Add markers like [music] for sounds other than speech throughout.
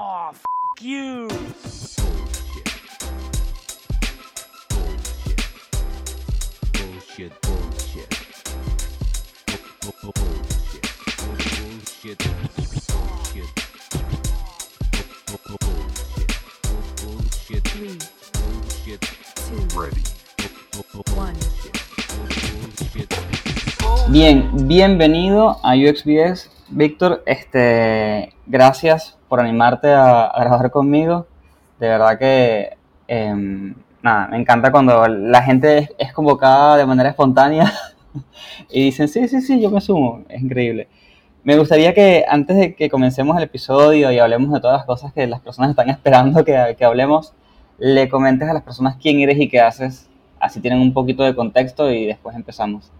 Oh, f you. Bullshit, bullshit. Bullshit. Bullshit. Bullshit. Bullshit. Three, Bullshit. two, Ready. one. Bullshit. Bien, bienvenido a UXBS. Víctor, este, gracias por animarte a, a grabar conmigo. De verdad que, em, nada, me encanta cuando la gente es, convocada de manera espontánea [laughs] y dicen, sí, sí, sí, yo me sumo. Es increíble. Me gustaría que antes de que comencemos el episodio y hablemos de todas las cosas que las personas están esperando que hablemos, le comentes a las personas quién eres y qué haces. Así tienen un poquito de contexto y después empezamos.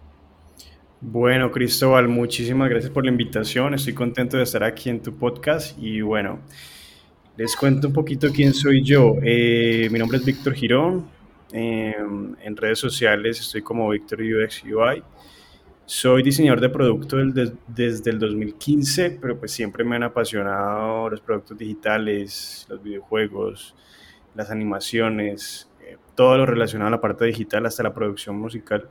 Bueno, Cristóbal, muchísimas gracias por la invitación. Estoy contento de estar aquí en tu podcast y bueno, les cuento un poquito quién soy yo. Eh, mi nombre es Víctor Girón. Eh, en redes sociales estoy como Víctor UX UI. Soy diseñador de producto desde el 2015, pero pues siempre me han apasionado los productos digitales, los videojuegos, las animaciones, eh, todo lo relacionado a la parte digital hasta la producción musical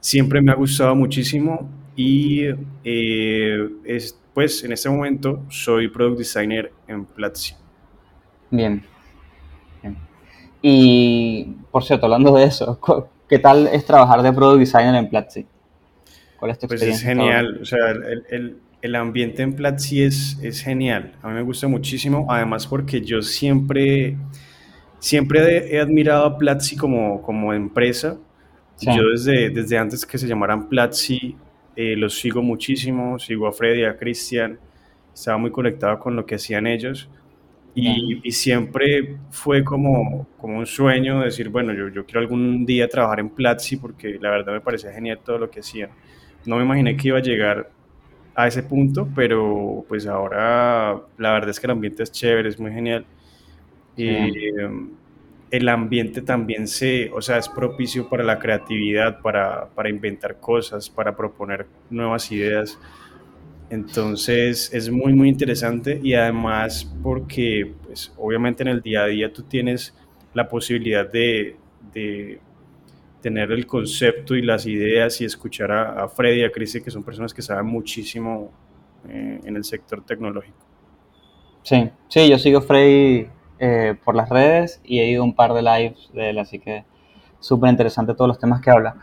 siempre me ha gustado muchísimo y eh, es, pues en este momento soy product designer en Platzi. Bien. Bien. Y, por cierto, hablando de eso, ¿qué tal es trabajar de product designer en Platzi? ¿Cuál es tu Pues es experiencia? hasta ahora? genial, o sea, el, el- el ambiente en Platzi es, es genial, a mí me gusta muchísimo, además porque yo siempre, siempre he, he admirado a Platzi como, como empresa, Sí. yo desde, desde antes que se llamaran Platzi eh, los sigo muchísimo, sigo a Freddy, a Cristian, estaba muy conectado con lo que hacían ellos. Y, y siempre fue como, como un sueño decir, bueno, yo, yo quiero algún día trabajar en Platzi porque la verdad me parecía genial todo lo que hacían. No me imaginé que iba a llegar a ese punto, pero pues ahora la verdad es que el ambiente es chévere, es muy genial. Sí. Eh, el ambiente también se, o sea, es propicio para la creatividad, para, para inventar cosas, para proponer nuevas ideas. Entonces es muy, muy interesante y además porque, pues, obviamente en el día a día tú tienes la posibilidad de, de tener el concepto y las ideas y escuchar a, a Freddy y a Cristi, que son personas que saben muchísimo eh, en el sector tecnológico. Sí, sí, yo sigo Freddy eh, por las redes y he ido un par de lives de él, así que súper interesante todos los temas que habla.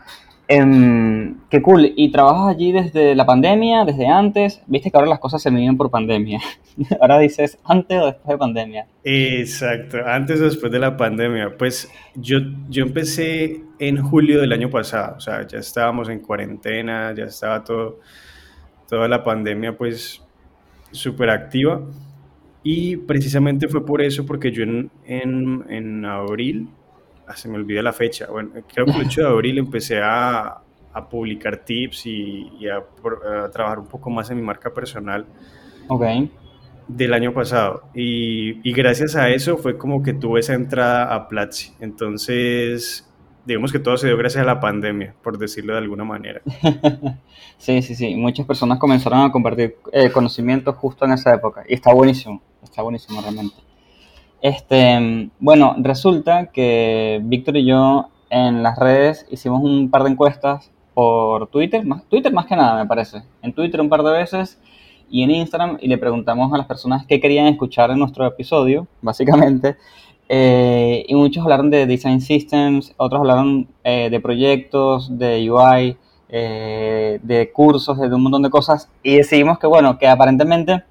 Em, qué cool. ¿Y trabajas allí desde la pandemia, desde antes? Viste que ahora las cosas se miden por pandemia. [laughs] Ahora dices antes o después de pandemia. Exacto, antes o después de la pandemia. Pues yo, yo empecé en julio del año pasado, o sea, ya estábamos en cuarentena, ya estaba todo, toda la pandemia pues súper activa. Y precisamente fue por eso, porque yo en, en, en abril, ah, se me olvida la fecha, bueno, creo que el 8 de [laughs] abril empecé a, a publicar tips y, y a, trabajar un poco más en mi marca personal Ok. del año pasado. Y, y gracias a eso fue como que tuve esa entrada a Platzi. Entonces, digamos que todo se dio gracias a la pandemia, por decirlo de alguna manera. [laughs] Sí, sí, sí. Muchas personas comenzaron a compartir eh, conocimientos justo en esa época. Y está buenísimo. Está buenísimo realmente. Este, bueno, resulta que Víctor y yo en las redes hicimos un par de encuestas por Twitter, más, Twitter más que nada me parece. En Twitter un par de veces y en Instagram y le preguntamos a las personas qué querían escuchar en nuestro episodio, básicamente. Eh, y muchos hablaron de design systems, otros hablaron eh, de proyectos, de UI, eh, de cursos, de un montón de cosas. Y decidimos que, bueno, que aparentemente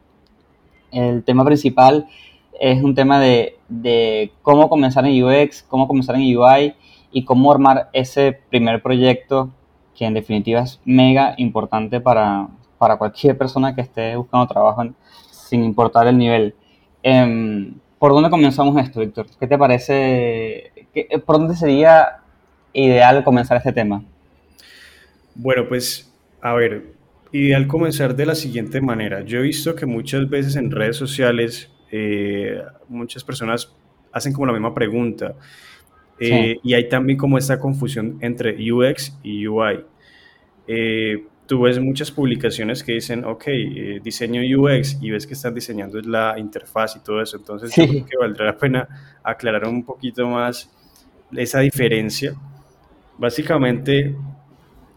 el tema principal es un tema de, de cómo comenzar en UX, cómo comenzar en UI y cómo armar ese primer proyecto que en definitiva es mega importante para, para cualquier persona que esté buscando trabajo sin importar el nivel. Em, ¿Por dónde comenzamos esto, Víctor? ¿Qué te parece? qué- ¿Por dónde sería ideal comenzar este tema? Bueno, pues, a ver, ideal comenzar de la siguiente manera. Yo he visto que muchas veces en redes sociales eh, muchas personas hacen como la misma pregunta. Eh, Y hay también como esta confusión entre UX y UI. Eh, tú ves muchas publicaciones que dicen, ok, eh, diseño UX y ves que están diseñando la interfaz y todo eso. Entonces, yo Sí. creo que valdrá la pena aclarar un poquito más esa diferencia. Básicamente,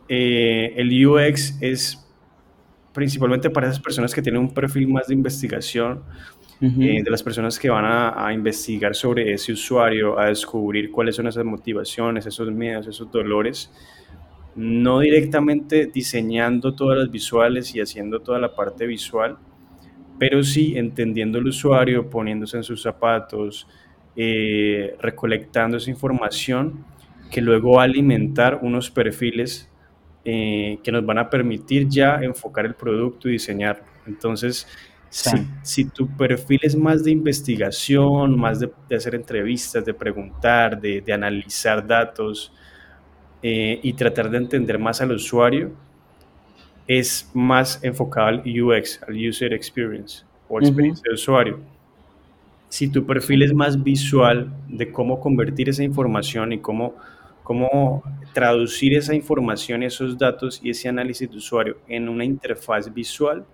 eh, el UX es principalmente para esas personas que tienen un perfil más de investigación, Ujú. eh, de las personas que van a, a investigar sobre ese usuario, a descubrir cuáles son esas motivaciones, esos miedos, esos dolores, no directamente diseñando todas las visuales y haciendo toda la parte visual, pero sí entendiendo el usuario, poniéndose en sus zapatos, eh, recolectando esa información que luego va a alimentar unos perfiles eh, que nos van a permitir ya enfocar el producto y diseñarlo. Entonces, Sí. si, si tu perfil es más de investigación, más de, de hacer entrevistas, de preguntar, de, de analizar datos eh, y tratar de entender más al usuario, es más enfocado al UX, al User Experience o experiencia de usuario. Si tu perfil es más visual de cómo convertir esa información y cómo, cómo traducir esa información, esos datos y ese análisis de usuario en una interfaz visual,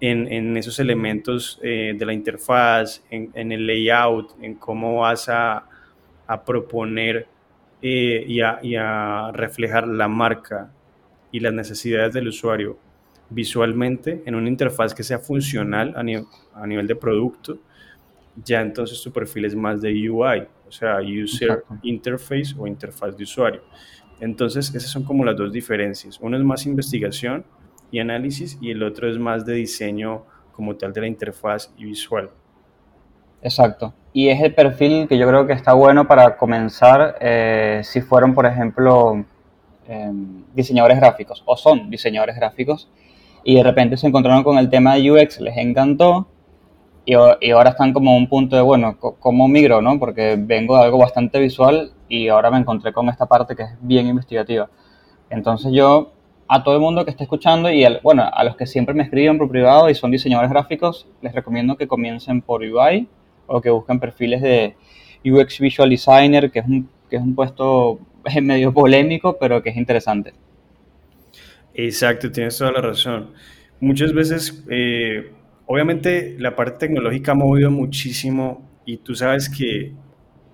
en, en esos elementos eh, de la interfaz, en, en el layout, en cómo vas a, a proponer eh, y, a, y a reflejar la marca y las necesidades del usuario visualmente en una interfaz que sea funcional a, nivel, a nivel de producto, ya entonces tu perfil es más de UI, o sea, User Exacto. Interface o interfaz de usuario. Entonces, esas son como las dos diferencias. Uno es más investigación y análisis y el otro es más de diseño como tal de la interfaz y visual. Exacto. Y es el perfil que yo creo que está bueno para comenzar eh, si fueron, por ejemplo, eh, diseñadores gráficos o son diseñadores gráficos y de repente se encontraron con el tema de UX, les encantó y, y ahora están como un punto de, bueno, ¿cómo migro, no? Porque vengo de algo bastante visual y ahora me encontré con esta parte que es bien investigativa. Entonces yo, a todo el mundo que esté escuchando y al- bueno, a los que siempre me escriben por privado y son diseñadores gráficos, les recomiendo que comiencen por UI o que busquen perfiles de UX Visual Designer, que es un, que es un puesto [laughs] medio polémico, pero que es interesante. Exacto, tienes toda la razón. Muchas veces, eh, obviamente, la parte tecnológica ha movido muchísimo y tú sabes que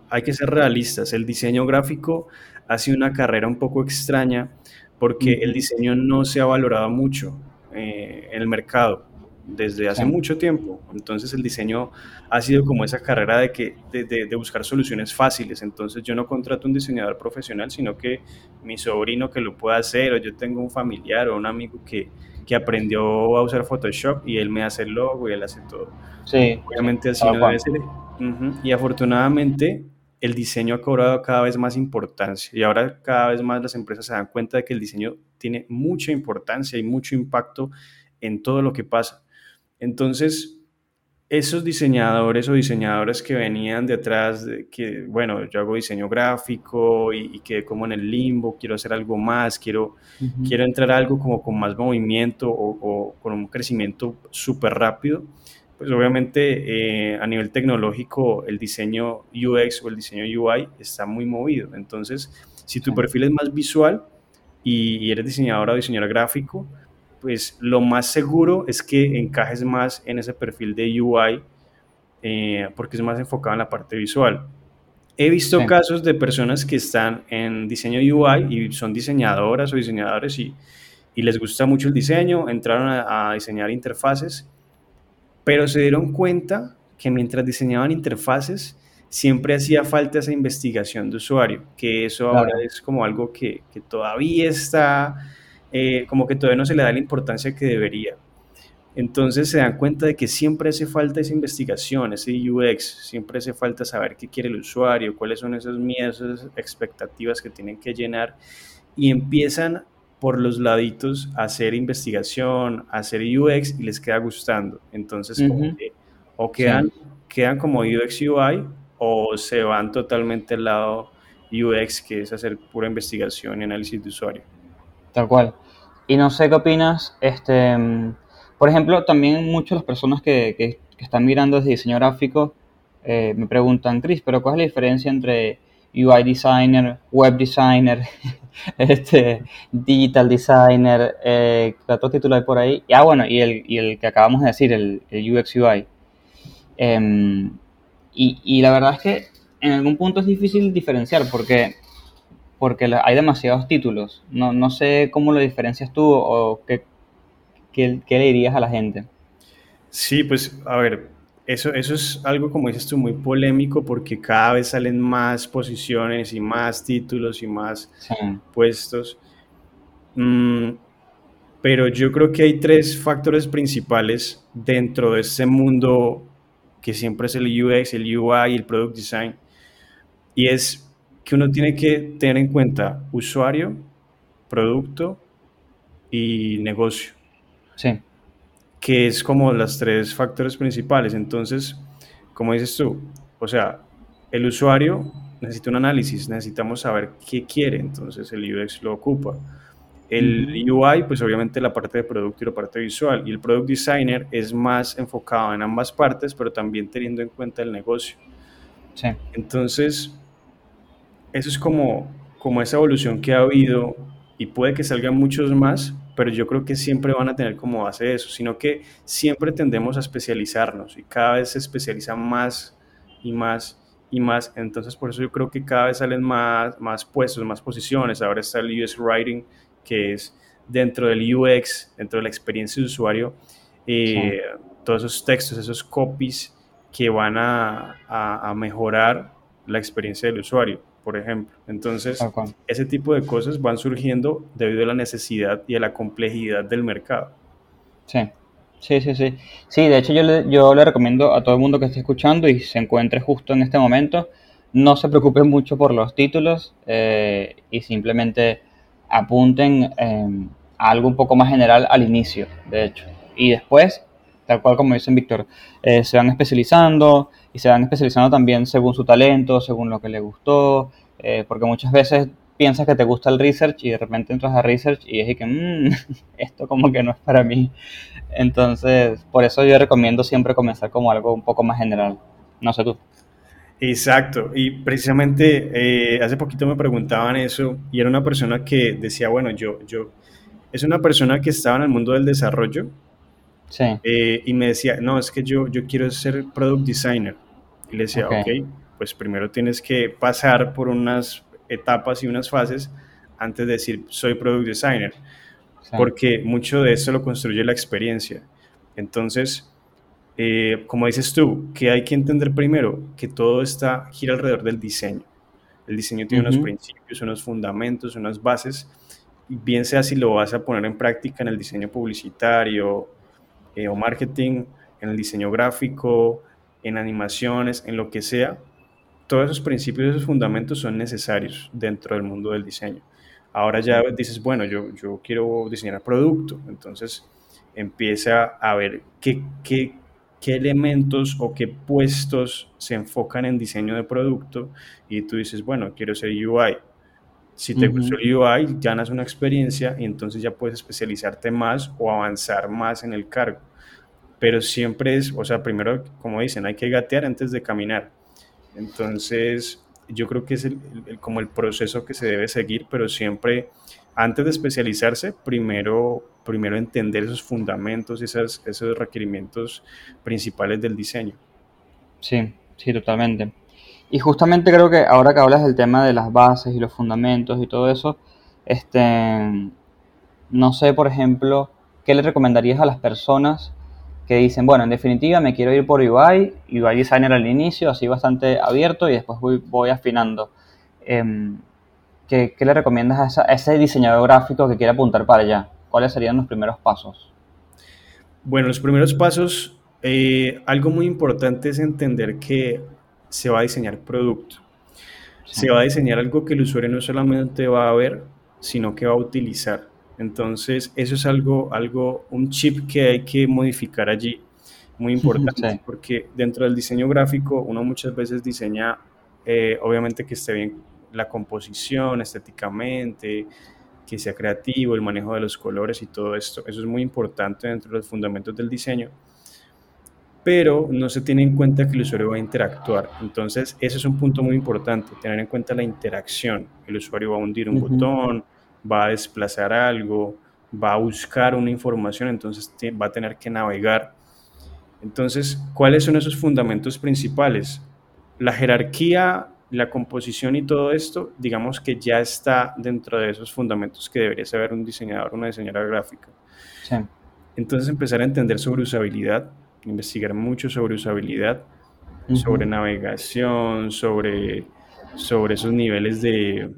hay que ser realistas. El diseño gráfico ha sido una carrera un poco extraña porque el diseño no se ha valorado mucho eh, en el mercado desde hace Sí. mucho tiempo. Entonces el diseño ha sido como esa carrera de, que, de, de- de buscar soluciones fáciles. Entonces yo no contrato un diseñador profesional, sino que mi sobrino que lo pueda hacer, o yo tengo un familiar o un amigo que, que aprendió a usar Photoshop y él me hace el logo y él hace todo. Sí, Obviamente así no debe ser. Y afortunadamente el diseño ha cobrado cada vez más importancia y ahora cada vez más las empresas se dan cuenta de que el diseño tiene mucha importancia y mucho impacto en todo lo que pasa. Entonces, esos diseñadores o diseñadoras que venían detrás de que, bueno, yo hago diseño gráfico y, y quedé como en el limbo, quiero hacer algo más, quiero, quiero entrar a algo como con más movimiento o, o con un crecimiento súper rápido, pues obviamente eh, a nivel tecnológico el diseño UX o el diseño UI está muy movido. Entonces, si tu perfil es más visual y, y eres diseñador o diseñador gráfico, pues lo más seguro es que encajes más en ese perfil de UI eh, porque es más enfocado en la parte visual. He visto Sí. casos de personas que están en diseño UI y son diseñadoras o diseñadores y, y les gusta mucho el diseño, entraron a, a diseñar interfaces, pero se dieron cuenta que mientras diseñaban interfaces siempre hacía falta esa investigación de usuario, que eso ahora Claro. es como algo que, que todavía está, eh, como que todavía no se le da la importancia que debería. Entonces se dan cuenta de que siempre hace falta esa investigación, ese UX, siempre hace falta saber qué quiere el usuario, cuáles son esos miedos, esas expectativas que tienen que llenar y empiezan por los laditos a hacer investigación, a hacer UX y les queda gustando. Entonces como Ujú. que o Sí. quedan, quedan como UX UI o se van totalmente al lado UX, que es hacer pura investigación y análisis de usuario. Tal cual. Y no sé qué opinas, este, por ejemplo, también muchas las personas que, que- están mirando desde diseño gráfico eh, me preguntan, Chris, pero ¿cuál es la diferencia entre UI designer, web designer, [laughs] este, digital designer, eh, ¿qué otro título hay por ahí? Ah, bueno, y el, y el que acabamos de decir, el, el UX UI. Em, y, y la verdad es que en algún punto es difícil diferenciar porque, porque hay demasiados títulos. No, no sé cómo lo diferencias tú o qué, qué, qué le dirías a la gente. Sí, pues a ver, eso, eso es algo, como dices tú, muy polémico porque cada vez salen más posiciones y más títulos y más Sí, puestos. Mm, pero yo creo que hay tres factores principales dentro de ese mundo que siempre es el UX, el UI y el Product Design. Y es que uno tiene que tener en cuenta usuario, producto y negocio. sí, que es como las tres factores principales. Entonces, como dices tú, o sea, el usuario necesita un análisis, necesitamos saber qué quiere, entonces el UX lo ocupa. El. UI, pues obviamente la parte de producto y la parte visual, y el product designer es más enfocado en ambas partes, pero también teniendo en cuenta el negocio. sí, Entonces, eso es como, como esa evolución que ha habido y puede que salgan muchos más, pero yo creo que siempre van a tener como base eso, sino que siempre tendemos a especializarnos y cada vez se especializan más y más y más. Entonces, por eso yo creo que cada vez salen más, más puestos, más posiciones. Ahora está el UX Writing, que es dentro del UX, dentro de la experiencia de usuario, sí, eh, todos esos textos, esos copies que van a, a, a mejorar la experiencia del usuario, por ejemplo. Entonces, ese tipo de cosas van surgiendo debido a la necesidad y a la complejidad del mercado. Sí, sí, sí, sí. Sí, de hecho yo le, yo le recomiendo a todo el mundo que esté escuchando y se encuentre justo en este momento, no se preocupen mucho por los títulos eh, y simplemente apunten eh, a algo un poco más general al inicio, de hecho. Y después, tal cual como dicen Víctor, eh, se van especializando y se van especializando también según su talento, según lo que le gustó, eh, porque muchas veces piensas que te gusta el research y de repente entras a research y es y que "Mm, [laughs] esto como que no es para mí. Entonces, por eso yo recomiendo siempre comenzar como algo un poco más general. No sé tú. Exacto, y precisamente eh, hace poquito me preguntaban eso y era una persona que decía, bueno, yo, yo, es una persona que estaba en el mundo del desarrollo Sí, eh, y me decía, no, es que yo, yo quiero ser product designer. Y le decía, ok, ok, pues primero tienes que pasar por unas etapas y unas fases antes de decir, soy product designer, sí, porque mucho de eso lo construye la experiencia. Entonces, eh, como dices tú, que hay que entender primero que todo está gira alrededor del diseño. El diseño tiene unos principios, unos fundamentos, unas bases, bien sea si lo vas a poner en práctica en el diseño publicitario eh, o marketing, en el diseño gráfico, en animaciones, en lo que sea, todos esos principios, esos fundamentos son necesarios dentro del mundo del diseño. Ahora ya dices, bueno, yo, yo quiero diseñar producto, entonces empieza a ver qué, qué, qué elementos o qué puestos se enfocan en diseño de producto y tú dices, bueno, quiero ser UI. Si te gustó ujú, el UI, ganas una experiencia y entonces ya puedes especializarte más o avanzar más en el cargo. Pero siempre es, o sea, primero, como dicen, hay que gatear antes de caminar. Entonces, yo creo que es el, como el proceso que se debe seguir, pero siempre, antes de especializarse, primero, primero entender esos fundamentos, esas, esos requerimientos principales del diseño. sí, sí, totalmente. Y justamente creo que ahora que hablas del tema de las bases y los fundamentos y todo eso, este, no sé, por ejemplo, ¿qué le recomendarías a las personas que dicen, bueno, en definitiva me quiero ir por UI, UI Designer al inicio, así bastante abierto y después voy, voy afinando? Em, ¿qué, qué le recomiendas a, esa- a ese diseñador gráfico que quiere apuntar para allá? ¿Cuáles serían los primeros pasos? Bueno, los primeros pasos, eh, algo muy importante es entender que se va a diseñar producto. Sí, Se va a diseñar algo que el usuario no solamente va a ver, sino que va a utilizar. Entonces, eso es algo, algo, un chip que hay que modificar allí, muy [laughs] importante, sí, porque dentro del diseño gráfico uno muchas veces diseña, eh, obviamente que esté bien la composición estéticamente, que sea creativo, el manejo de los colores y todo esto. Eso es muy importante dentro de los fundamentos del diseño pero no se tiene en cuenta que el usuario va a interactuar. Entonces, ese es un punto muy importante, tener en cuenta la interacción. El usuario va a hundir un botón, va a desplazar algo, va a buscar una información, entonces va a tener que navegar. Entonces, ¿cuáles son esos fundamentos principales? La jerarquía, la composición y todo esto, digamos que ya está dentro de esos fundamentos que debería saber un diseñador una diseñadora gráfica. Sí. Entonces empezar a entender sobre usabilidad, investigar mucho sobre usabilidad, sobre navegación, sobre, sobre esos niveles de,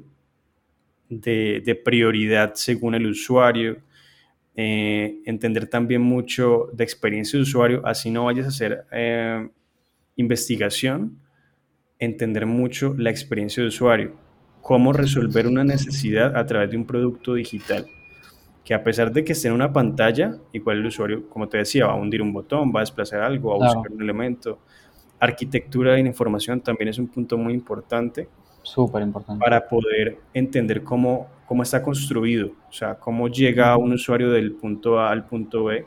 de, de prioridad según el usuario, eh, entender también mucho de experiencia de usuario, así no vayas a hacer eh, investigación, entender mucho la experiencia de usuario, cómo resolver una necesidad a través de un producto digital que a pesar de que esté en una pantalla, igual el usuario, como te decía, va a hundir un botón, va a desplazar algo, va a Claro. buscar un elemento. Arquitectura de la información también es un punto muy importante Súper importante. para poder entender cómo, cómo está construido, o sea, cómo llega un usuario del punto A al punto B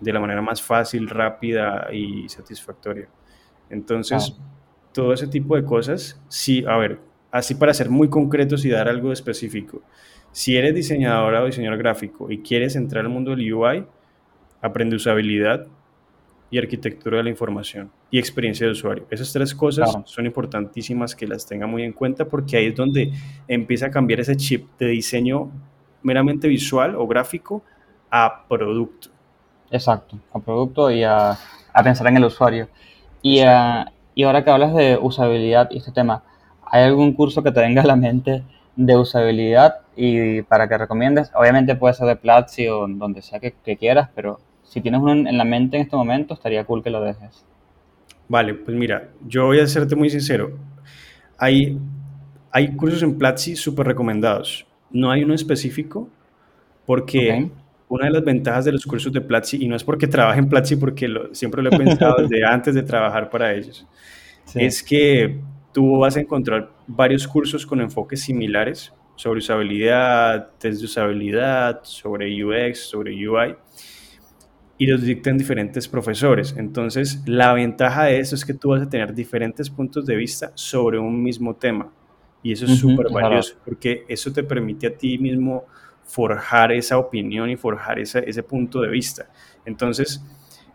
de la manera más fácil, rápida y satisfactoria. Entonces, todo ese tipo de cosas, sí, a ver, así para ser muy concretos y dar algo específico. Si eres diseñadora o diseñador gráfico y quieres entrar al mundo del UI, aprende usabilidad y arquitectura de la información y experiencia de usuario. Esas tres cosas Claro. son importantísimas que las tenga muy en cuenta porque ahí es donde empieza a cambiar ese chip de diseño meramente visual o gráfico a producto. Exacto, a producto y a, a pensar en el usuario. Y, ah, y ahora que hablas de usabilidad y este tema, ¿hay algún curso que te venga a la mente de usabilidad y para que recomiendes? Obviamente puede ser de Platzi o donde sea que, que quieras, pero si tienes uno en, la mente en este momento, estaría cool que lo dejes. Vale, pues mira, yo voy a serte muy sincero. Hay, hay cursos en Platzi súper recomendados. No hay uno específico porque una de las ventajas de los cursos de Platzi, y no es porque trabaje en Platzi, porque lo- siempre lo he pensado desde [laughs] antes de trabajar para ellos, Sí. es que tú vas a encontrar varios cursos con enfoques similares sobre usabilidad, test de usabilidad, sobre UX, sobre UI, y los dictan diferentes profesores. Entonces, la ventaja de eso es que tú vas a tener diferentes puntos de vista sobre un mismo tema. Y eso es Ujú, súper es verdad. valioso, porque eso te permite a ti mismo forjar esa opinión y forjar esa- ese punto de vista. Entonces,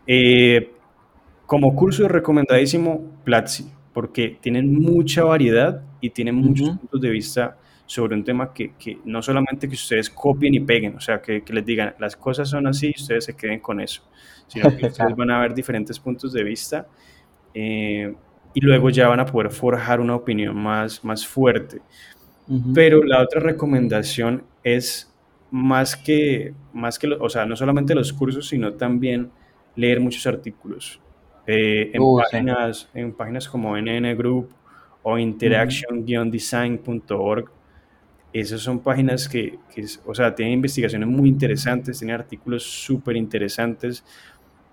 eh, como curso recomendadísimo, Platzi, porque tienen mucha variedad y tienen muchos puntos de vista sobre un tema que, que no solamente que ustedes copien y peguen, o sea, que, que les digan las cosas son así y ustedes se queden con eso, sino que ustedes van a ver diferentes puntos de vista eh, y luego ya van a poder forjar una opinión más, más fuerte. Ujú. Pero la otra recomendación es más que, más que, lo- o sea, no solamente los cursos, sino también leer muchos artículos. Eh, en, Uh, sí. páginas, en páginas como NN Group o interaction-design.org. Esas son páginas que, que o sea, tienen investigaciones muy interesantes, tienen artículos súper interesantes.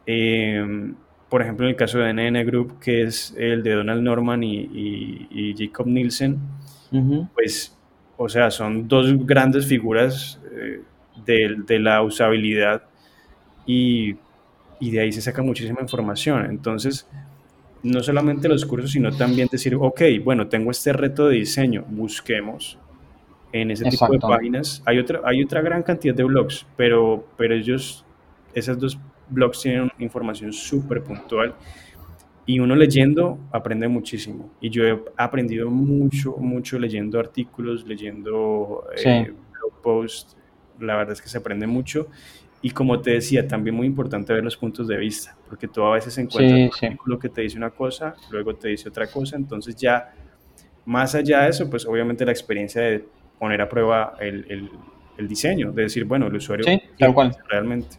Eh, por ejemplo, en el caso de NN Group, que es el de Donald Norman y, y- y Jacob Nielsen, Ujú. pues, o sea, son dos grandes figuras eh, de, de la usabilidad y, y de ahí se saca muchísima información. Entonces, no solamente los cursos, sino también decir, ok, bueno, tengo este reto de diseño, busquemos en ese tipo de Exacto. páginas. Hay otra, hay otra gran cantidad de blogs, pero, pero ellos, esas dos blogs tienen información súper puntual y uno leyendo aprende muchísimo. Y yo he aprendido mucho, mucho leyendo artículos, leyendo eh, Sí. blog posts. La verdad es que se aprende mucho. Y como te decía, también muy importante ver los puntos de vista, porque tú a veces encuentras Sí, un sí. artículo que te dice una cosa, luego te dice otra cosa, entonces ya más allá de eso, pues obviamente la experiencia de poner a prueba el, el- el diseño, de decir, bueno, el usuario Sí, ¿qué tal cual. realmente.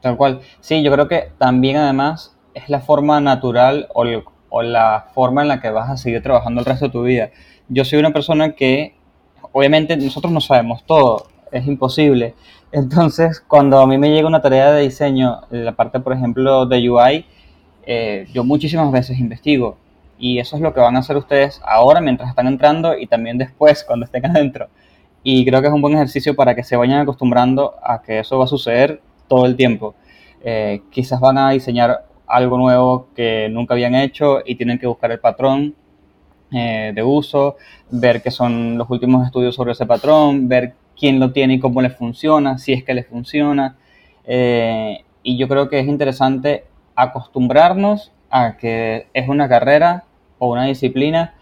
Tal cual. Sí, yo creo que también además es la forma natural o, el- o la forma en la que vas a seguir trabajando el resto de tu vida. Yo soy una persona que, obviamente, nosotros no sabemos todo, es imposible. Entonces, cuando a mí me llega una tarea de diseño, la parte, por ejemplo, de UI, eh, yo muchísimas veces investigo. Y eso es lo que van a hacer ustedes ahora mientras están entrando y también después cuando estén [laughs] adentro. Y creo que es un buen ejercicio para que se vayan acostumbrando a que eso va a suceder todo el tiempo. Eh, quizás van a diseñar algo nuevo que nunca habían hecho y tienen que buscar el patrón eh, de uso, ver qué son los últimos estudios sobre ese patrón, ver quién lo tiene y cómo le funciona, si es que le funciona. Eh, y yo creo que es interesante acostumbrarnos a que es una carrera o una disciplina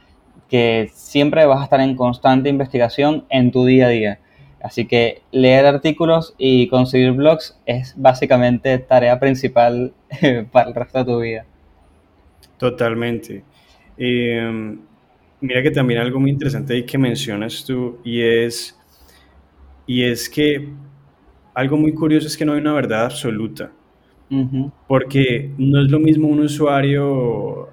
que siempre vas a estar en constante investigación en tu día a día. Así que leer artículos y conseguir blogs es básicamente tarea principal [laughs] para el resto de tu vida. Totalmente. Eh, mira que también algo muy interesante que mencionas tú y es, y es que algo muy curioso es que no hay una verdad absoluta. Porque no es lo mismo un usuario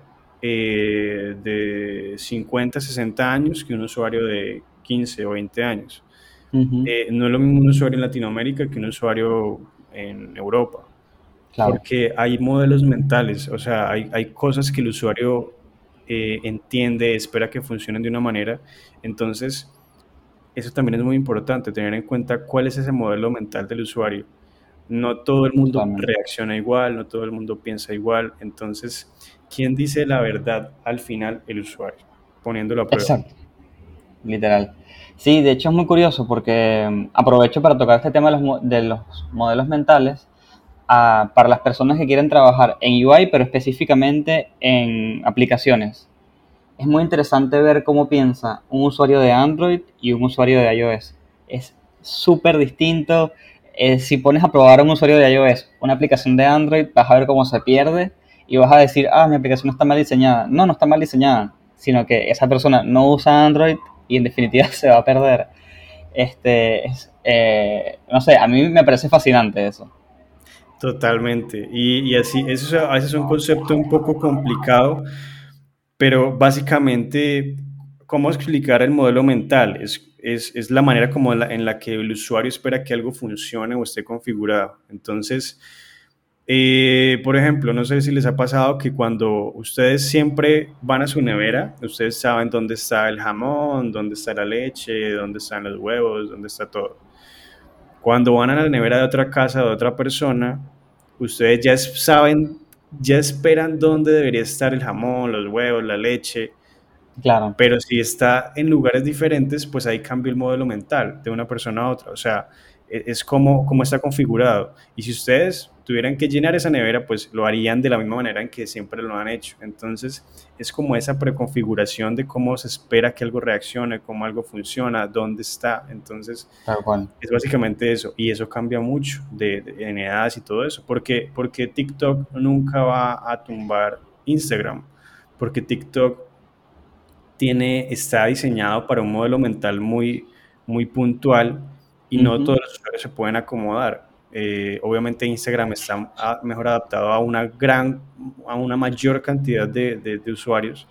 eh, de 50, 60 años que un usuario de 15 o 20 años. Eh, no es lo mismo un usuario en Latinoamérica que un usuario en Europa. claro, Porque hay modelos mentales, o sea, hay, hay cosas que el usuario eh, entiende, espera que funcionen de una manera. Entonces, eso también es muy importante, tener en cuenta cuál es ese modelo mental del usuario. No todo el mundo totalmente. reacciona igual, no todo el mundo piensa igual. Entonces, ¿quién dice la verdad al final? El usuario, poniéndolo a prueba. Exacto, literal. Sí, de hecho es muy curioso porque mm, aprovecho para tocar este tema de los, de los modelos mentales ah, para las personas que quieren trabajar en UI, pero específicamente en aplicaciones. Es muy interesante ver cómo piensa un usuario de Android y un usuario de iOS. Es súper distinto. Eh, si pones a probar a un usuario de iOS una aplicación de Android, vas a ver cómo se pierde y vas a decir, ah, mi aplicación está mal diseñada. No, no está mal diseñada, sino que esa persona no usa Android y en definitiva [laughs] se va a perder. Este, es, eh, no sé, a mí me parece fascinante eso. Totalmente. Y, y así, eso es- a veces es un concepto un poco complicado, pero básicamente, ¿cómo explicar el modelo mental? Es, es, es la manera como la- en la que el usuario espera que algo funcione o esté configurado. Entonces, eh, por ejemplo, no sé si les ha pasado que cuando ustedes siempre van a su nevera, ustedes saben dónde está el jamón, dónde está la leche, dónde están los huevos, dónde está todo. Cuando van a la nevera de otra casa, de otra persona, ustedes ya saben, ya esperan dónde debería estar el jamón, los huevos, la leche, Claro, pero si está en lugares diferentes, pues ahí cambia el modelo mental de una persona a otra. O sea, e- es como, como está configurado. Y si ustedes tuvieran que llenar esa nevera, pues lo harían de la misma manera en que siempre lo han hecho. Entonces, es como esa preconfiguración de cómo se espera que algo reaccione, cómo algo funciona, dónde está. Entonces, tal cual. es básicamente eso, y eso cambia mucho de, de- en edades y todo eso, porque, porque TikTok nunca va a tumbar Instagram, porque TikTok tiene, está diseñado para un modelo mental muy, muy puntual y no todos los usuarios se pueden acomodar. Eh, obviamente Instagram está mejor adaptado a una gran, a una mayor cantidad de, usuarios.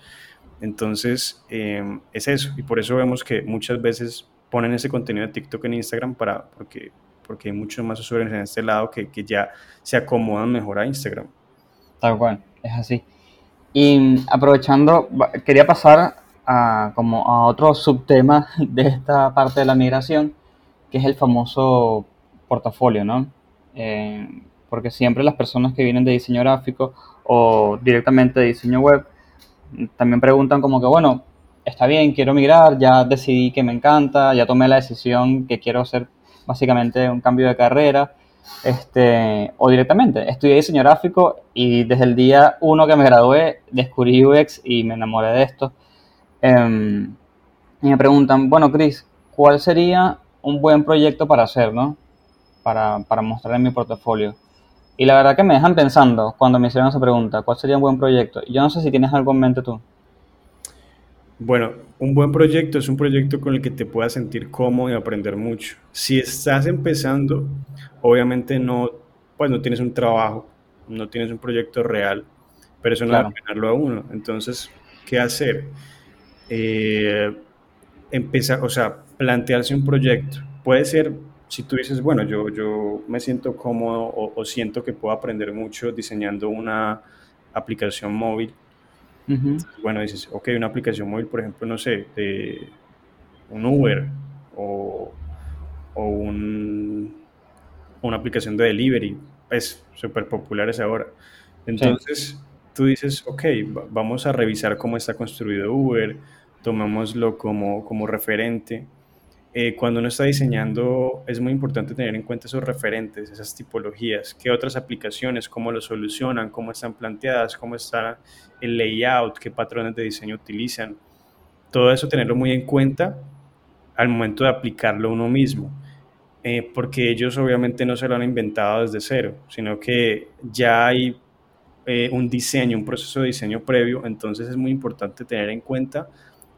Entonces, eh, es eso. Y por eso vemos que muchas veces ponen ese contenido de TikTok en Instagram para, porque, porque hay muchos más usuarios en este lado que, que ya se acomodan mejor a Instagram. tal cual, es así. Y aprovechando, quería pasar a, como a otro subtema [laughs] de esta parte de la migración, que es el famoso portafolio, ¿no? Eh, porque siempre las personas que vienen de diseño gráfico o directamente de diseño web también preguntan como que, bueno, está bien, quiero migrar, ya decidí que me encanta, ya tomé la decisión que quiero hacer básicamente un cambio de carrera, este, o directamente, estudié diseño gráfico y desde el día uno que me gradué descubrí UX y me enamoré de esto. Em, y me preguntan, bueno, Chris, ¿cuál sería un buen proyecto para hacer, ¿no? Para, para mostrar en mi portafolio. Y la verdad que me dejan pensando cuando me hicieron esa pregunta, ¿cuál sería un buen proyecto? Yo no sé si tienes algo en mente tú. Bueno, un buen proyecto es un proyecto con el que te puedas sentir cómodo y aprender mucho. Si estás empezando, obviamente no, pues no tienes un trabajo, no tienes un proyecto real, pero eso no Claro, frenarlo a uno. Entonces, ¿qué hacer? Eh, empezar, o sea, plantearse un proyecto. Puede ser, si tú dices, bueno, yo, yo me siento cómodo o, o siento que puedo aprender mucho diseñando una aplicación móvil. Ujú, Bueno, dices, ok, una aplicación móvil, por ejemplo, no sé, de un Uber o, o un- una aplicación de delivery, es súper populares ahora. Entonces, tú dices, ok, va- vamos a revisar cómo está construido Uber, tomémoslo como, como referente. Eh, cuando uno está diseñando, es muy importante tener en cuenta esos referentes, esas tipologías, qué otras aplicaciones, cómo lo solucionan, cómo están planteadas, cómo está el layout, qué patrones de diseño utilizan. Todo eso tenerlo muy en cuenta al momento de aplicarlo uno mismo, eh, porque ellos obviamente no se lo han inventado desde cero, sino que ya hay eh, un diseño, un proceso de diseño previo, entonces es muy importante tener en cuenta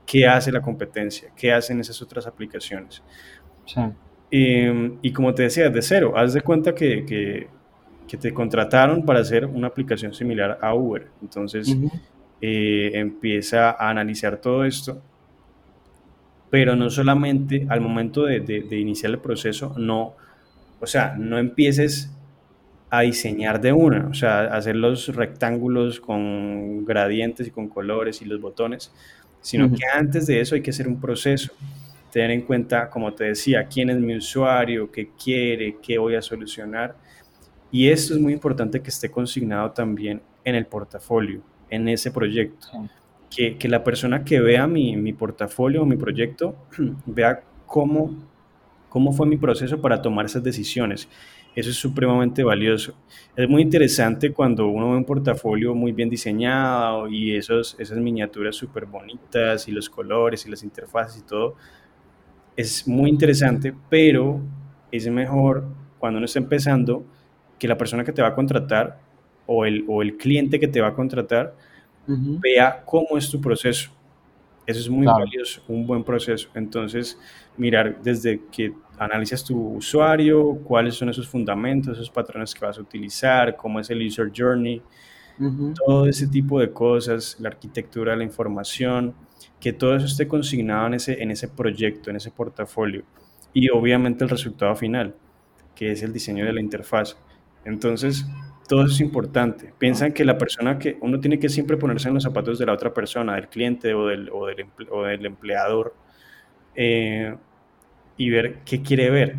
qué hace la competencia, qué hacen esas otras aplicaciones. Sí. Eh, y como te decía, de cero, haz de cuenta que, que, que te contrataron para hacer una aplicación similar a Uber. Entonces Ujú. eh, empieza a analizar todo esto, pero no solamente al momento de, de- de iniciar el proceso, no, o sea, no empieces a diseñar de una, o sea, hacer los rectángulos con gradientes y con colores y los botones, sino que antes de eso hay que hacer un proceso, tener en cuenta, como te decía, quién es mi usuario, qué quiere, qué voy a solucionar. Y esto es muy importante que esté consignado también en el portafolio, en ese proyecto. Que, que la persona que vea mi, mi portafolio o mi proyecto [clears throat] vea cómo, cómo fue mi proceso para tomar esas decisiones. Eso es supremamente valioso. Es muy interesante cuando uno ve un portafolio muy bien diseñado y esos, esas miniaturas súper bonitas y los colores y las interfaces y todo. Es muy interesante, pero es mejor cuando uno está empezando que la persona que te va a contratar o el, o el cliente que te va a contratar vea cómo es tu proceso. Eso es muy Claro. valioso, un buen proceso. Entonces, mirar desde que analizas tu usuario, cuáles son esos fundamentos, esos patrones que vas a utilizar, cómo es el user journey, todo ese tipo de cosas, la arquitectura de la información, que todo eso esté consignado en ese, en ese proyecto, en ese portafolio. Y obviamente el resultado final, que es el diseño de la interfaz. Entonces, todo eso es importante. Piensan que la persona que uno tiene que siempre ponerse en los zapatos de la otra persona, del cliente o del, o del, o del empleador, eh, y ver qué quiere ver.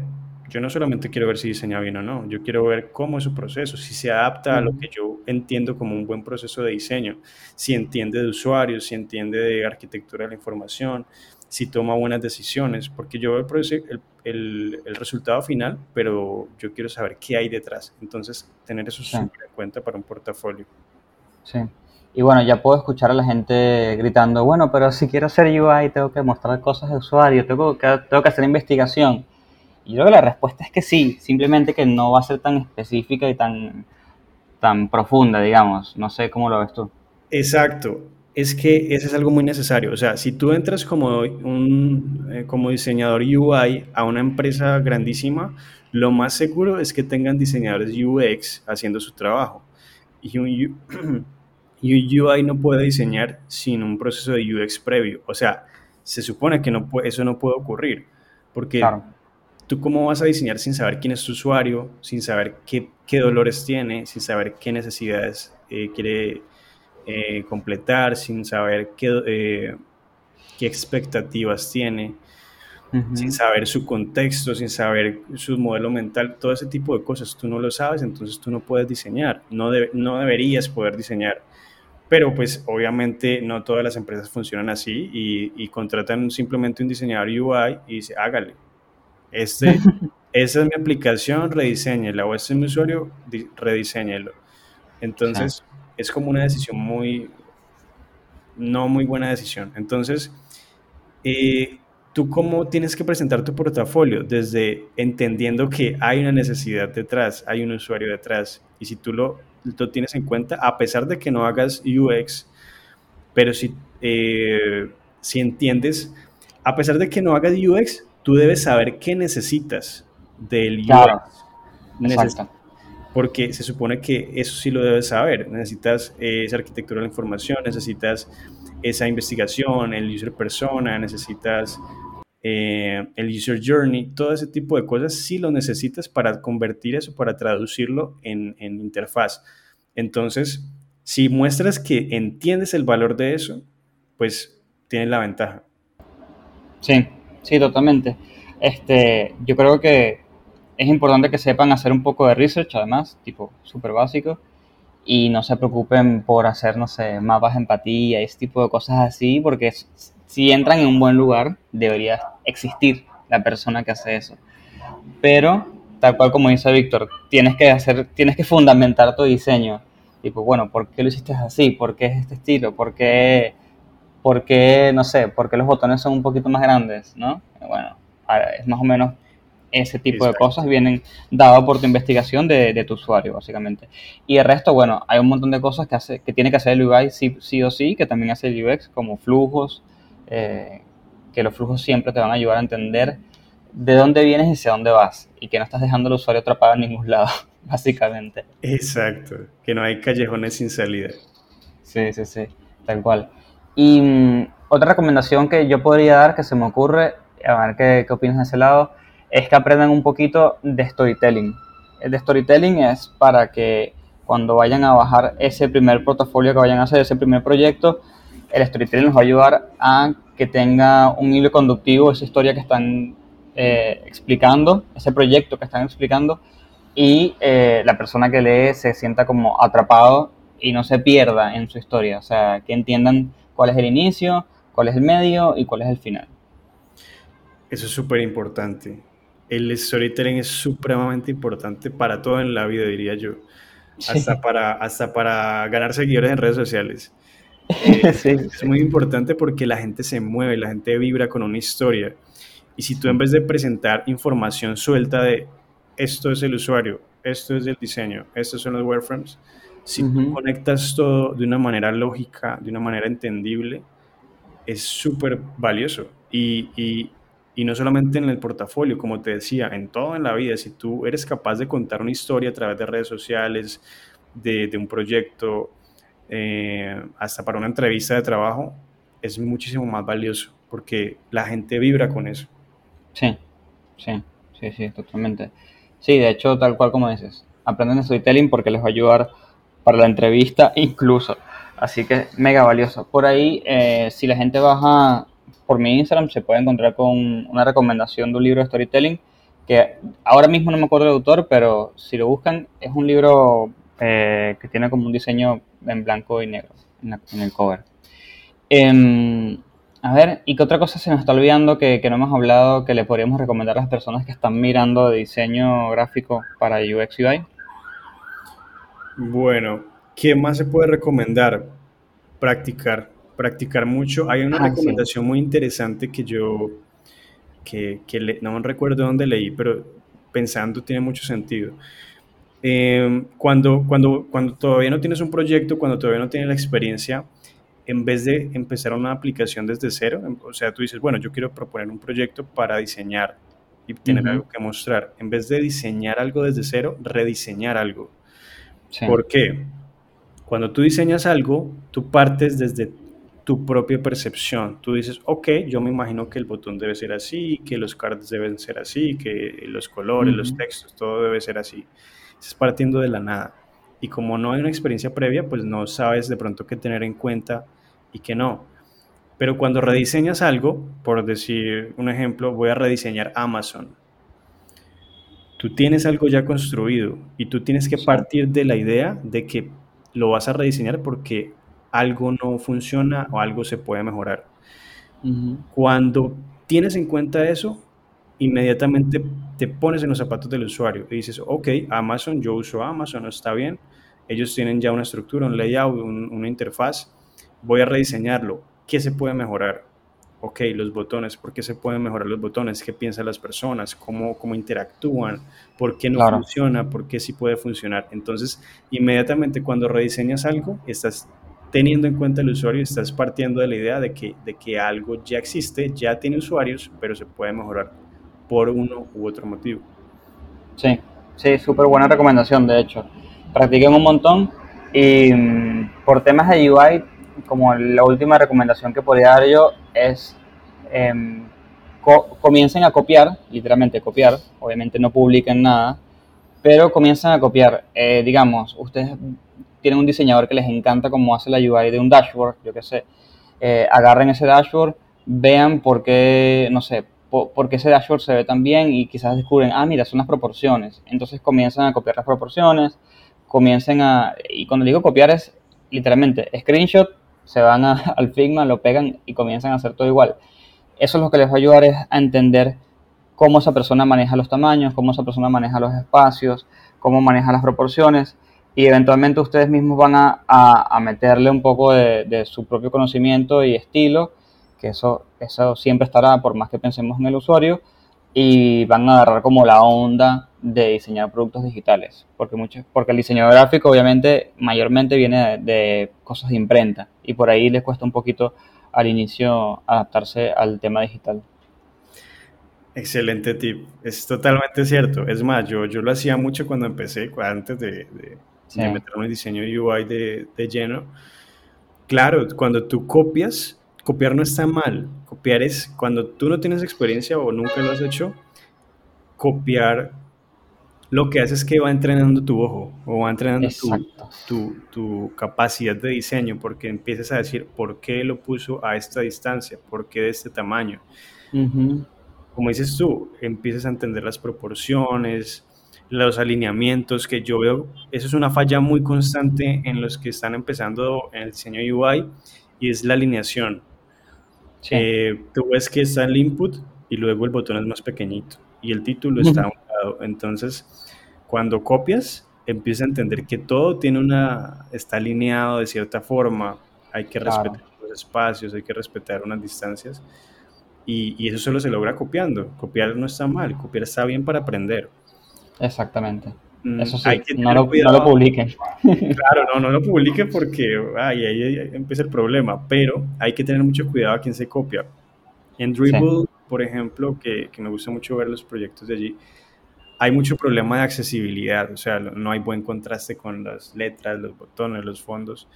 Yo no solamente quiero ver si diseña bien o no, yo quiero ver cómo es su proceso, si se adapta a lo que yo entiendo como un buen proceso de diseño, si entiende de usuarios, si entiende de arquitectura de la información, si toma buenas decisiones, porque yo veo el, el- el- resultado final, pero yo quiero saber qué hay detrás. Entonces, tener eso Sí. en cuenta para un portafolio. Sí. Y bueno, ya puedo escuchar a la gente gritando, bueno, pero si quiero hacer UI tengo que mostrar cosas de usuario, tengo que, tengo que hacer investigación. Y yo creo que la respuesta es que sí, simplemente que no va a ser tan específica y tan, tan profunda, digamos. No sé cómo lo ves tú. Exacto, es que eso es algo muy necesario. O sea, si tú entras como un eh, como diseñador UI a una empresa grandísima, lo más seguro es que tengan diseñadores UX haciendo su trabajo. Y un, [clears throat] y UI no puede diseñar sin un proceso de UX previo. O sea, se supone que no puede- eso no puede ocurrir, porque Claro. ¿Tú cómo vas a diseñar sin saber quién es tu usuario, sin saber qué, qué dolores tiene, sin saber qué necesidades eh, quiere eh, completar, sin saber qué, eh, qué expectativas tiene, sin saber su contexto, sin saber su modelo mental, todo ese tipo de cosas tú no lo sabes, entonces tú no puedes diseñar, no, no deberías poder diseñar. Pero pues obviamente no todas las empresas funcionan así y, y contratan simplemente un diseñador UI y dice, hágale. Este, [laughs] esa es mi aplicación, rediseñela, o este es mi usuario, di- rediséñelo. Sí. Entonces, es como una decisión muy, no muy buena decisión. Entonces, eh, ¿tú cómo tienes que presentar tu portafolio? Desde entendiendo que hay una necesidad detrás, hay un usuario detrás, y si tú lo, lo tienes en cuenta, a pesar de que no hagas UX, pero si, eh, si entiendes, a pesar de que no hagas UX, tú debes saber qué necesitas del UX. Claro, Neces- exacto. porque se supone que eso sí lo debes saber. Necesitas eh, esa arquitectura de la información, necesitas esa investigación, el user persona, necesitas eh, el user journey, todo ese tipo de cosas sí lo necesitas para convertir eso, para traducirlo en, en interfaz. Entonces, si muestras que entiendes el valor de eso, pues tienes la ventaja. Sí, sí, totalmente. Este, yo creo que es importante que sepan hacer un poco de research, además, tipo súper básico. y no se preocupen por hacer, no sé, mapas de empatía ese tipo de cosas así, porque si entran en un buen lugar, debería existir la persona que hace eso. Pero, tal cual como dice Víctor, tienes que hacer, tienes que fundamentar tu diseño. Tipo, bueno, ¿por qué lo hiciste así? ¿Por qué es este estilo? ¿Por qué, por qué, no sé, por qué los botones son un poquito más grandes? ¿No? Bueno, es más o menos ese tipo de cosas vienen dadas por tu investigación de, de tu usuario, básicamente. Y el resto, bueno, hay un montón de cosas que, hace, que tiene que hacer el UI sí, sí o sí, que también hace el UX, como flujos, eh, que los flujos siempre te van a ayudar a entender de dónde vienes y hacia dónde vas, y que no estás dejando al usuario atrapado en ningún lado, [laughs] básicamente. Exacto, que no hay callejones sin salida. Sí, sí, sí, tal cual. Y mm, otra recomendación que yo podría dar, que se me ocurre, a ver qué, qué opinas de ese lado, es que aprendan un poquito de storytelling. El de storytelling es para que cuando vayan a bajar ese primer portafolio que vayan a hacer, ese primer proyecto, el storytelling nos va a ayudar a que tenga un hilo conductivo, esa historia que están eh, explicando, ese proyecto que están explicando, y eh, la persona que lee se sienta como atrapado y no se pierda en su historia, o sea, que entiendan cuál es el inicio, cuál es el medio y cuál es el final. Eso es súper importante. El storytelling es supremamente importante para todo en la vida, diría yo. Hasta Sí, para, hasta para ganar seguidores en redes sociales. Eh, [laughs] sí, es muy importante porque la gente se mueve, la gente vibra con una historia. Y si tú en vez de presentar información suelta de esto es el usuario, esto es el diseño, estos son los wireframes, si tú conectas todo de una manera lógica, de una manera entendible, es súper valioso. Y, y, y no solamente en el portafolio, como te decía, en todo en la vida, si tú eres capaz de contar una historia a través de redes sociales, de, de un proyecto, eh, hasta para una entrevista de trabajo, es muchísimo más valioso porque la gente vibra con eso. Sí, sí, sí, sí, totalmente. Sí, de hecho, tal cual como dices, aprenden storytelling porque les va a ayudar para la entrevista incluso. Así que mega valioso. Por ahí, eh, si la gente baja por mi Instagram, se puede encontrar con una recomendación de un libro de storytelling que ahora mismo no me acuerdo del autor, pero si lo buscan, es un libro eh, que tiene como un diseño en blanco y negro en, la- en el cover. Em, a ver, ¿y qué otra cosa se nos está olvidando que, que no hemos hablado que le podríamos recomendar a las personas que están mirando de diseño gráfico para UX UI? Bueno, ¿qué más se puede recomendar? Practicar, practicar mucho. Hay una Ah, sí. recomendación muy interesante que yo, que, que le- no recuerdo dónde leí, pero pensando tiene mucho sentido. Eh, cuando, cuando, cuando todavía no tienes un proyecto, cuando todavía no tienes la experiencia, en vez de empezar una aplicación desde cero, em- o sea, tú dices, bueno, yo quiero proponer un proyecto para diseñar y tener Ujú, algo que mostrar. En vez de diseñar algo desde cero, rediseñar algo. Sí. ¿Por qué? Cuando tú diseñas algo, tú partes desde tu propia percepción. Tú dices, ok, yo me imagino que el botón debe ser así, que los cards deben ser así, que los colores, los Ujú, textos, todo debe ser así. Estás partiendo de la nada. Y como no hay una experiencia previa, pues no sabes de pronto qué tener en cuenta y qué no. Pero cuando rediseñas algo, por decir un ejemplo, voy a rediseñar Amazon. Tú tienes algo ya construido y tú tienes que partir de la idea de que lo vas a rediseñar porque algo no funciona o algo se puede mejorar. Cuando tienes en cuenta eso, inmediatamente te pones en los zapatos del usuario y dices, ok, Amazon, yo uso Amazon, está bien, ellos tienen ya una estructura, un layout, un- una interfaz, voy a rediseñarlo, ¿qué se puede mejorar? Ok, los botones, ¿por qué se pueden mejorar los botones? ¿Qué piensan las personas? ¿Cómo, cómo interactúan? ¿Por qué no Claro. funciona? ¿Por qué sí puede funcionar? Entonces, inmediatamente cuando rediseñas algo, estás teniendo en cuenta el usuario, estás partiendo de la idea de que, de que algo ya existe, ya tiene usuarios, pero se puede mejorar por uno u otro motivo. Sí, sí, súper buena recomendación, de hecho. Practiquen un montón y mm, por temas de UI, como la última recomendación que podría dar yo es em, co- comiencen a copiar, literalmente copiar, obviamente no publiquen nada, pero comienzan a copiar. Eh, digamos, ustedes tienen un diseñador que les encanta cómo hace la UI de un dashboard, yo qué sé, eh, agarren ese dashboard, vean por qué, no sé, po- por qué ese dashboard se ve tan bien y quizás descubren, ah, mira, son las proporciones. Entonces comienzan a copiar las proporciones, comiencen a, y cuando digo copiar es literalmente screenshot, se van [laughs] al Figma, lo pegan y comienzan a hacer todo igual. Eso es lo que les va a ayudar es a entender cómo esa persona maneja los tamaños, cómo esa persona maneja los espacios, cómo maneja las proporciones y eventualmente ustedes mismos van a, a- meterle un poco de su propio conocimiento y estilo, que eso, eso siempre estará por más que pensemos en el usuario y van a agarrar como la onda de diseñar productos digitales, porque mucho, porque el diseño gráfico obviamente mayormente viene de, de cosas de imprenta y por ahí les cuesta un poquito al inicio adaptarse al tema digital. Excelente tip, es totalmente cierto. Es más, yo, yo lo hacía mucho cuando empecé, antes de, de, Sí. de meterme en diseño UI de, de lleno. Claro, cuando tú copias, copiar no está mal. Copiar es cuando tú no tienes experiencia o nunca lo has hecho, copiar lo que hace es que va entrenando tu ojo o va entrenando tu, tu, tu capacidad de diseño porque empiezas a decir por qué lo puso a esta distancia, por qué de este tamaño. Ujú. Como dices tú, empiezas a entender las proporciones, los alineamientos que yo veo. Eso es una falla muy constante en los que están empezando en el diseño UI y es la alineación. Sí. Eh, tú ves que está el input y luego el botón es más pequeñito y el título está a un lado. Entonces, cuando copias, empiezas a entender que todo tiene una, está alineado de cierta forma. Hay que Claro. respetar los espacios, hay que respetar unas distancias. Y, y eso solo se logra copiando. Copiar no está mal, copiar está bien para aprender. Exactamente. Mm, Eso sí, no lo, no cuidado. lo publiquen. Claro, no, no lo publique porque ay, ahí, ahí empieza el problema, pero hay que tener mucho cuidado a quién se copia. En Dribble, por ejemplo, que, que me gusta mucho ver los proyectos de allí, hay mucho problema de accesibilidad, o sea, no hay buen contraste con las letras, los botones, los fondos,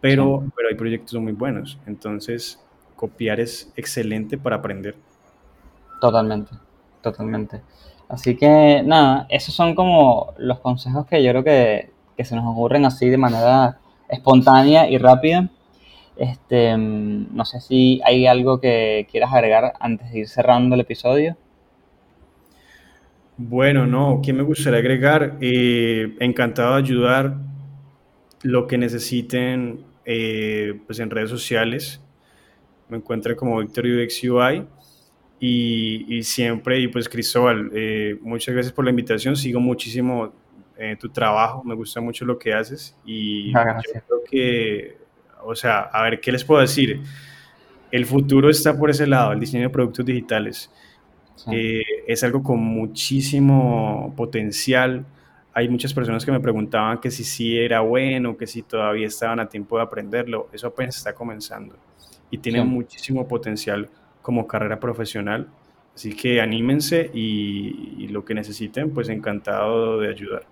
pero, pero hay proyectos muy buenos, entonces copiar es excelente para aprender. Totalmente, totalmente. Así que nada, esos son como los consejos que yo creo que, que se nos ocurren así de manera espontánea y rápida. Este, mm, no sé si hay algo que quieras agregar antes de ir cerrando el episodio. Bueno, no, ¿qué me gustaría agregar? Eh, encantado de ayudar lo que necesiten eh, pues en redes sociales. Me encuentran como Victor UX UI y, y siempre, y pues Cristóbal, eh, muchas gracias por la invitación. Sigo muchísimo eh, tu trabajo, me gusta mucho lo que haces y Ah, yo creo que, o sea, a ver, ¿qué les puedo decir? El futuro está por ese lado, el diseño de productos digitales. Sí. Eh, es algo con muchísimo potencial. Hay muchas personas que me preguntaban que si sí era bueno, que si todavía estaban a tiempo de aprenderlo. Eso apenas está comenzando y tiene Sí. muchísimo potencial como carrera profesional. Así que anímense y, lo que necesiten, pues encantado de ayudar.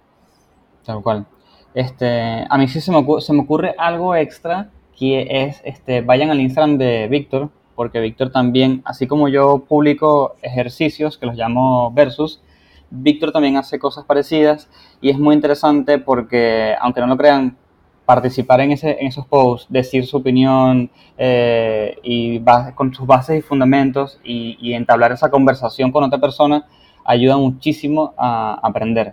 Tal cual. Este, a mí sí se me, se me ocurre algo extra que es, este, vayan al Instagram de Víctor, porque Víctor también, así como yo publico ejercicios que los llamo versus, Víctor también hace cosas parecidas y es muy interesante porque, aunque no lo crean, participar en, ese, en esos posts, decir su opinión eh, y con sus bases y fundamentos y, y entablar esa conversación con otra persona ayuda muchísimo a aprender.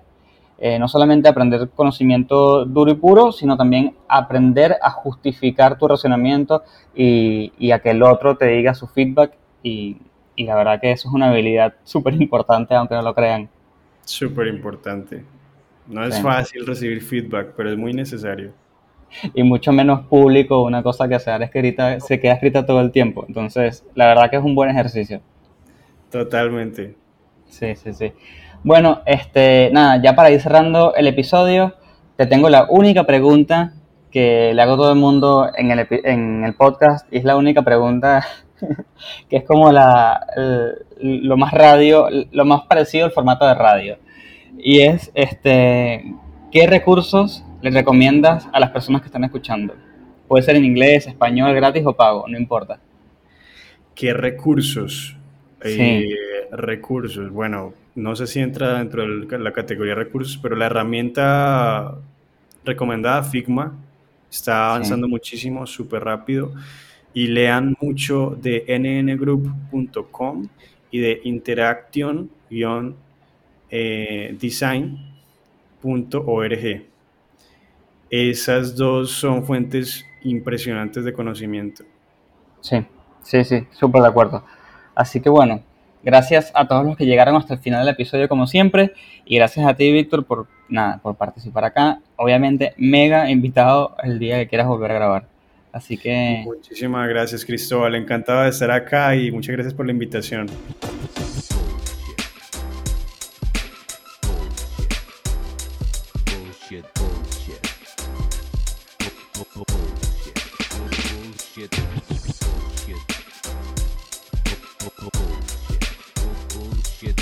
Eh, no solamente aprender conocimiento duro y puro, sino también aprender a justificar tu razonamiento y, y a que el otro te diga su feedback y, y la verdad que eso es una habilidad [laughs] súper importante, aunque no lo crean. Súper importante. No es Sí. fácil recibir feedback, pero es muy necesario. Y mucho menos público, una cosa que se, escrita, se queda escrita todo el tiempo. Entonces, la verdad que es un buen ejercicio. Totalmente. Sí, sí, sí. Bueno, este, nada, ya para ir cerrando el episodio, te tengo la única pregunta que le hago a todo el mundo en el, en el podcast y es la única pregunta [laughs] que es como la, el- lo más radio, lo más parecido al formato de radio. Y es, este, ¿qué recursos le recomiendas a las personas que están escuchando? Puede ser en inglés, español, gratis o pago, no importa. ¿Qué recursos? Sí. Eh, recursos. Bueno, no sé si entra dentro de la categoría recursos, pero la herramienta recomendada, Figma, está avanzando muchísimo, súper rápido. Y lean mucho de nngroup.com y de interaction-design.org. esas dos son fuentes impresionantes de conocimiento. Sí, sí, sí, súper de acuerdo. Así que bueno, gracias a todos los que llegaron hasta el final del episodio como siempre y gracias a ti Víctor por nada, por participar acá. Obviamente mega invitado el día que quieras volver a grabar. Así que Muchísimas gracias, Cristóbal. Encantado de estar acá y muchas gracias por la invitación.